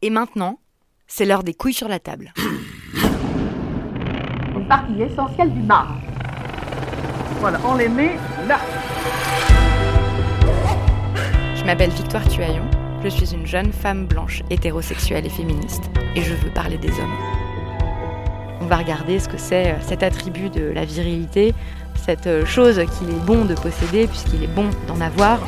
Et maintenant, c'est l'heure des couilles sur la table. Une partie essentielle du marbre. Voilà, on les met là. Je m'appelle Victoire Tuaillon, je suis une jeune femme blanche, hétérosexuelle et féministe, et je veux parler des hommes. On va regarder ce que c'est euh, cet attribut de la virilité, cette euh, chose qu'il est bon de posséder puisqu'il est bon d'en avoir.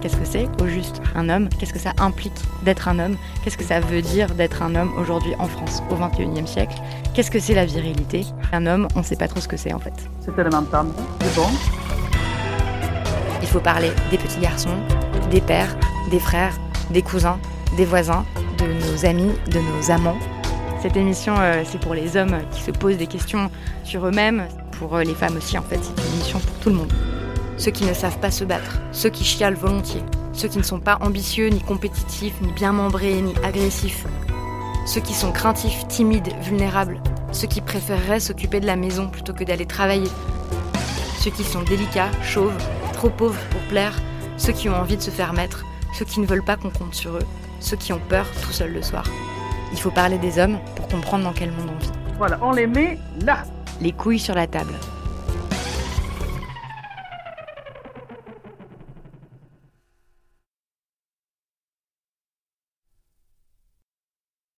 Qu'est-ce que c'est au juste un homme? Qu'est-ce que ça implique d'être un homme? Qu'est-ce que ça veut dire d'être un homme aujourd'hui en France au XXIe siècle? Qu'est-ce que c'est la virilité? Un homme, on ne sait pas trop ce que c'est en fait. C'est élémentaire, c'est bon? Il faut parler des petits garçons, des pères, des frères, des cousins, des voisins, de nos amis, de nos amants. Cette émission, euh, c'est pour les hommes qui se posent des questions sur eux-mêmes, pour euh, les femmes aussi en fait, c'est une émission pour tout le monde. Ceux qui ne savent pas se battre, ceux qui chialent volontiers, ceux qui ne sont pas ambitieux, ni compétitifs, ni bien membrés, ni agressifs, ceux qui sont craintifs, timides, vulnérables, ceux qui préféreraient s'occuper de la maison plutôt que d'aller travailler, ceux qui sont délicats, chauves, trop pauvres pour plaire, ceux qui ont envie de se faire mettre, ceux qui ne veulent pas qu'on compte sur eux, ceux qui ont peur tout seuls le soir. Il faut parler des hommes pour comprendre dans quel monde on vit. Voilà, on les met là. Les couilles sur la table.